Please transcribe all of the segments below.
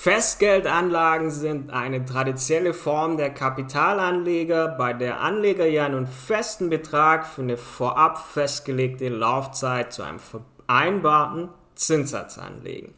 Festgeldanlagen sind eine traditionelle Form der Kapitalanleger, bei der Anleger ja einen festen Betrag für eine vorab festgelegte Laufzeit zu einem vereinbarten Zinssatz anlegen.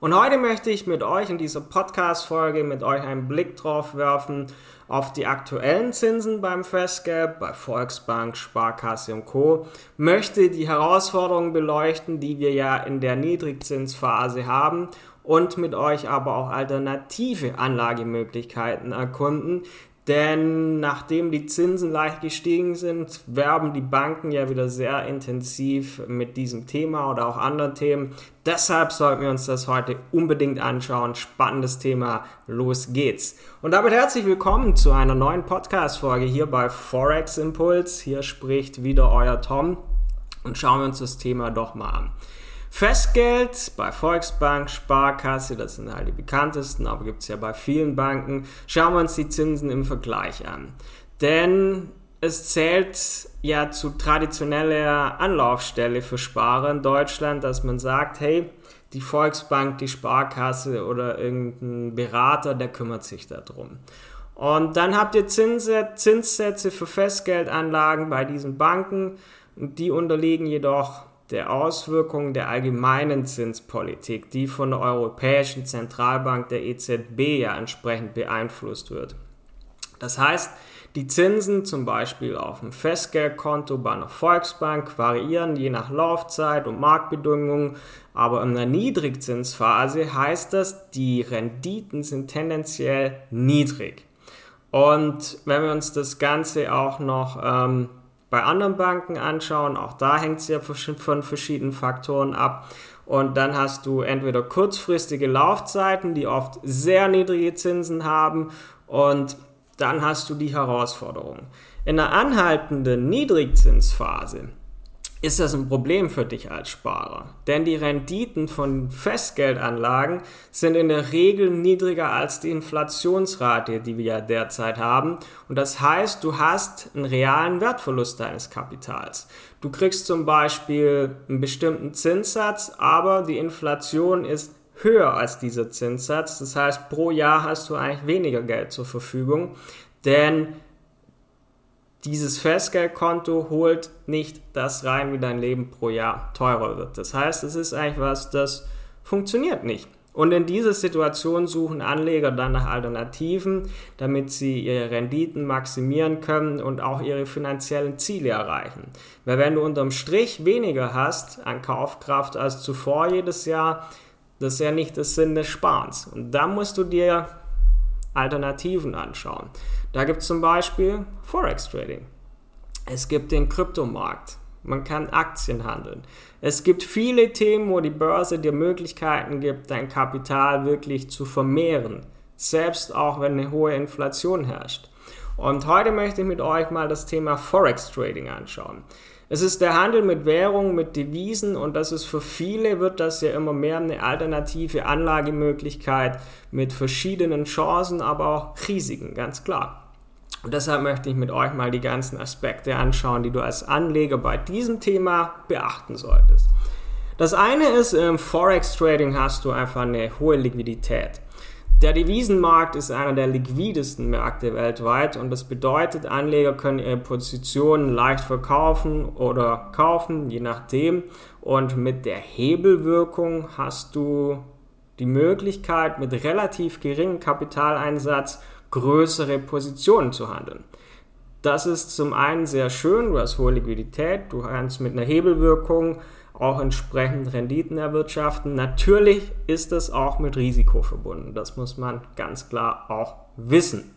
Und heute möchte ich mit euch in dieser Podcast-Folge mit euch einen Blick drauf werfen auf die aktuellen Zinsen beim Festgeld, bei Volksbank, Sparkasse und Co. Möchte die Herausforderungen beleuchten, die wir ja in der Niedrigzinsphase haben und mit euch aber auch alternative Anlagemöglichkeiten erkunden, denn nachdem die Zinsen leicht gestiegen sind, werben die Banken ja wieder sehr intensiv mit diesem Thema oder auch anderen Themen. Deshalb sollten wir uns das heute unbedingt anschauen. Spannendes Thema. Los geht's. Und damit herzlich willkommen zu einer neuen Podcast-Folge hier bei Forex Impuls. Hier spricht wieder euer Tom und schauen wir uns das Thema doch mal an. Festgeld bei Volksbank, Sparkasse, das sind halt die bekanntesten, aber gibt es ja bei vielen Banken. Schauen wir uns die Zinsen im Vergleich an. Denn es zählt ja zu traditioneller Anlaufstelle für Sparer in Deutschland, dass man sagt, hey, die Volksbank, die Sparkasse oder irgendein Berater, der kümmert sich darum. Und dann habt ihr Zinssätze für Festgeldanlagen bei diesen Banken. Die unterliegen jedoch der Auswirkungen der allgemeinen Zinspolitik, die von der Europäischen Zentralbank der EZB ja entsprechend beeinflusst wird. Das heißt, die Zinsen zum Beispiel auf dem Festgeldkonto bei einer Volksbank variieren je nach Laufzeit und Marktbedingungen, aber in einer Niedrigzinsphase heißt das, die Renditen sind tendenziell niedrig. Und wenn wir uns das Ganze auch noch ähm, bei anderen Banken anschauen. Auch da hängt es ja von verschiedenen Faktoren ab. Und dann hast du entweder kurzfristige Laufzeiten, die oft sehr niedrige Zinsen haben. Und dann hast du die Herausforderung. In einer anhaltenden Niedrigzinsphase ist das ein Problem für dich als Sparer. Denn die Renditen von Festgeldanlagen sind in der Regel niedriger als die Inflationsrate, die wir ja derzeit haben. Und das heißt, du hast einen realen Wertverlust deines Kapitals. Du kriegst zum Beispiel einen bestimmten Zinssatz, aber die Inflation ist höher als dieser Zinssatz. Das heißt, pro Jahr hast du eigentlich weniger Geld zur Verfügung. Denn dieses Festgeldkonto holt nicht das rein, wie dein Leben pro Jahr teurer wird. Das heißt, es ist eigentlich was, das funktioniert nicht. Und in dieser Situation suchen Anleger dann nach Alternativen, damit sie ihre Renditen maximieren können und auch ihre finanziellen Ziele erreichen. Weil wenn du unterm Strich weniger hast an Kaufkraft als zuvor jedes Jahr, das ist ja nicht das Sinn des Sparens. Und da musst du dir Alternativen anschauen. Da gibt es zum Beispiel Forex Trading. Es gibt den Kryptomarkt. Man kann Aktien handeln. Es gibt viele Themen, wo die Börse dir Möglichkeiten gibt, dein Kapital wirklich zu vermehren. Selbst auch wenn eine hohe Inflation herrscht. Und heute möchte ich mit euch mal das Thema Forex Trading anschauen. Es ist der Handel mit Währungen, mit Devisen und das ist für viele, wird das ja immer mehr eine alternative Anlagemöglichkeit mit verschiedenen Chancen, aber auch Risiken, ganz klar. Und deshalb möchte ich mit euch mal die ganzen Aspekte anschauen, die du als Anleger bei diesem Thema beachten solltest. Das eine ist, im Forex Trading hast du einfach eine hohe Liquidität. Der Devisenmarkt ist einer der liquidesten Märkte weltweit und das bedeutet, Anleger können ihre Positionen leicht verkaufen oder kaufen, je nachdem. Und mit der Hebelwirkung hast du die Möglichkeit, mit relativ geringem Kapitaleinsatz größere Positionen zu handeln. Das ist zum einen sehr schön, du hast hohe Liquidität, du kannst mit einer Hebelwirkung auch entsprechend Renditen erwirtschaften. Natürlich ist das auch mit Risiko verbunden. Das muss man ganz klar auch wissen.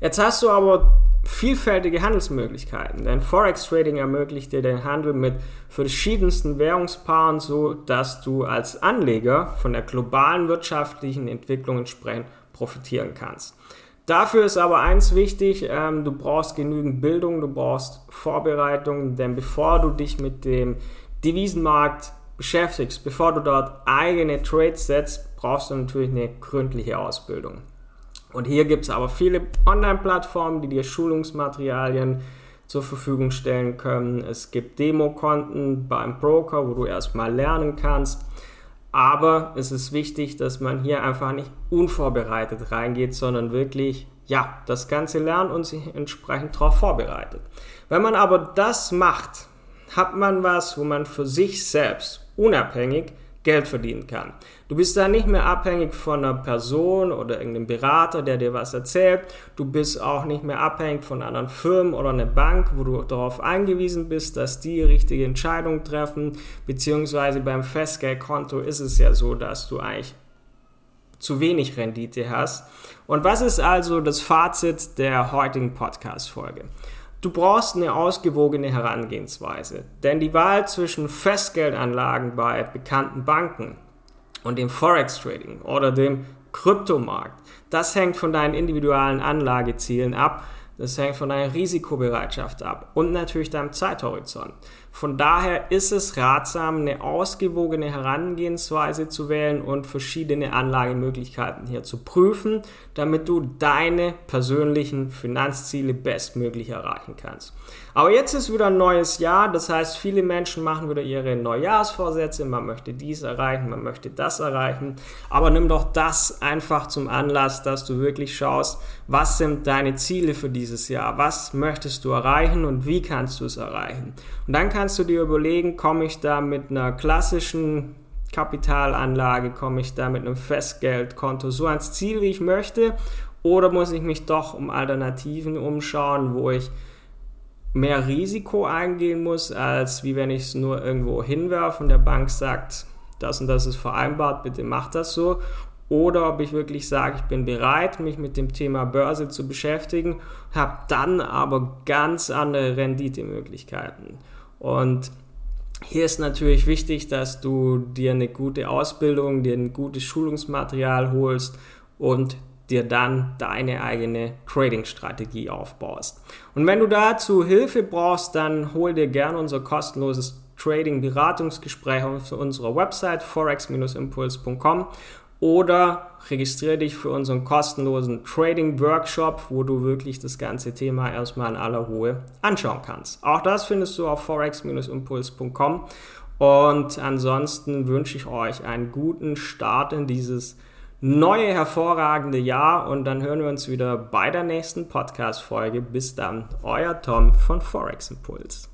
Jetzt hast du aber vielfältige Handelsmöglichkeiten, denn Forex Trading ermöglicht dir den Handel mit verschiedensten Währungspaaren, so dass du als Anleger von der globalen wirtschaftlichen Entwicklung entsprechend profitieren kannst. Dafür ist aber eins wichtig, ähm, du brauchst genügend Bildung, du brauchst Vorbereitung, denn bevor du dich mit dem Devisenmarkt beschäftigst, bevor du dort eigene Trades setzt, brauchst du natürlich eine gründliche Ausbildung. Und hier gibt es aber viele Online-Plattformen, die dir Schulungsmaterialien zur Verfügung stellen können. Es gibt Demokonten beim Broker, wo du erstmal lernen kannst. Aber es ist wichtig, dass man hier einfach nicht unvorbereitet reingeht, sondern wirklich, ja, das Ganze lernt und sich entsprechend darauf vorbereitet. Wenn man aber das macht, hat man was, wo man für sich selbst unabhängig Geld verdienen kann. Du bist da nicht mehr abhängig von einer Person oder irgendeinem Berater, der dir was erzählt. Du bist auch nicht mehr abhängig von anderen Firmen oder einer Bank, wo du darauf angewiesen bist, dass die richtige Entscheidungen treffen. Beziehungsweise beim Festgeldkonto ist es ja so, dass du eigentlich zu wenig Rendite hast. Und was ist also das Fazit der heutigen Podcast-Folge? Du brauchst eine ausgewogene Herangehensweise, denn die Wahl zwischen Festgeldanlagen bei bekannten Banken und dem Forex Trading oder dem Kryptomarkt, das hängt von deinen individuellen Anlagezielen ab, das hängt von deiner Risikobereitschaft ab und natürlich deinem Zeithorizont. Von daher ist es ratsam, eine ausgewogene Herangehensweise zu wählen und verschiedene Anlagemöglichkeiten hier zu prüfen, damit du deine persönlichen Finanzziele bestmöglich erreichen kannst. Aber jetzt ist wieder ein neues Jahr, das heißt, viele Menschen machen wieder ihre Neujahrsvorsätze, man möchte dies erreichen, man möchte das erreichen, aber nimm doch das einfach zum Anlass, dass du wirklich schaust, was sind deine Ziele für dieses Jahr, was möchtest du erreichen und wie kannst du es erreichen. Und dann kannst du dir überlegen, komme ich da mit einer klassischen Kapitalanlage, komme ich da mit einem Festgeldkonto so ans Ziel, wie ich möchte, oder muss ich mich doch um Alternativen umschauen, wo ich mehr Risiko eingehen muss, als wie wenn ich es nur irgendwo hinwerfe und der Bank sagt, das und das ist vereinbart, bitte mach das so. Oder ob ich wirklich sage, ich bin bereit, mich mit dem Thema Börse zu beschäftigen, habe dann aber ganz andere Renditemöglichkeiten. Und hier ist natürlich wichtig, dass du dir eine gute Ausbildung, dir ein gutes Schulungsmaterial holst und dir dann deine eigene Trading-Strategie aufbaust. Und wenn du dazu Hilfe brauchst, dann hol dir gerne unser kostenloses Trading-Beratungsgespräch auf unserer Website forex-impuls.com oder registriere dich für unseren kostenlosen Trading Workshop, wo du wirklich das ganze Thema erstmal in aller Ruhe anschauen kannst. Auch das findest du auf forex-impuls.com und ansonsten wünsche ich euch einen guten Start in dieses neue hervorragende Jahr und dann hören wir uns wieder bei der nächsten Podcast Folge. Bis dann, euer Tom von Forex Impuls.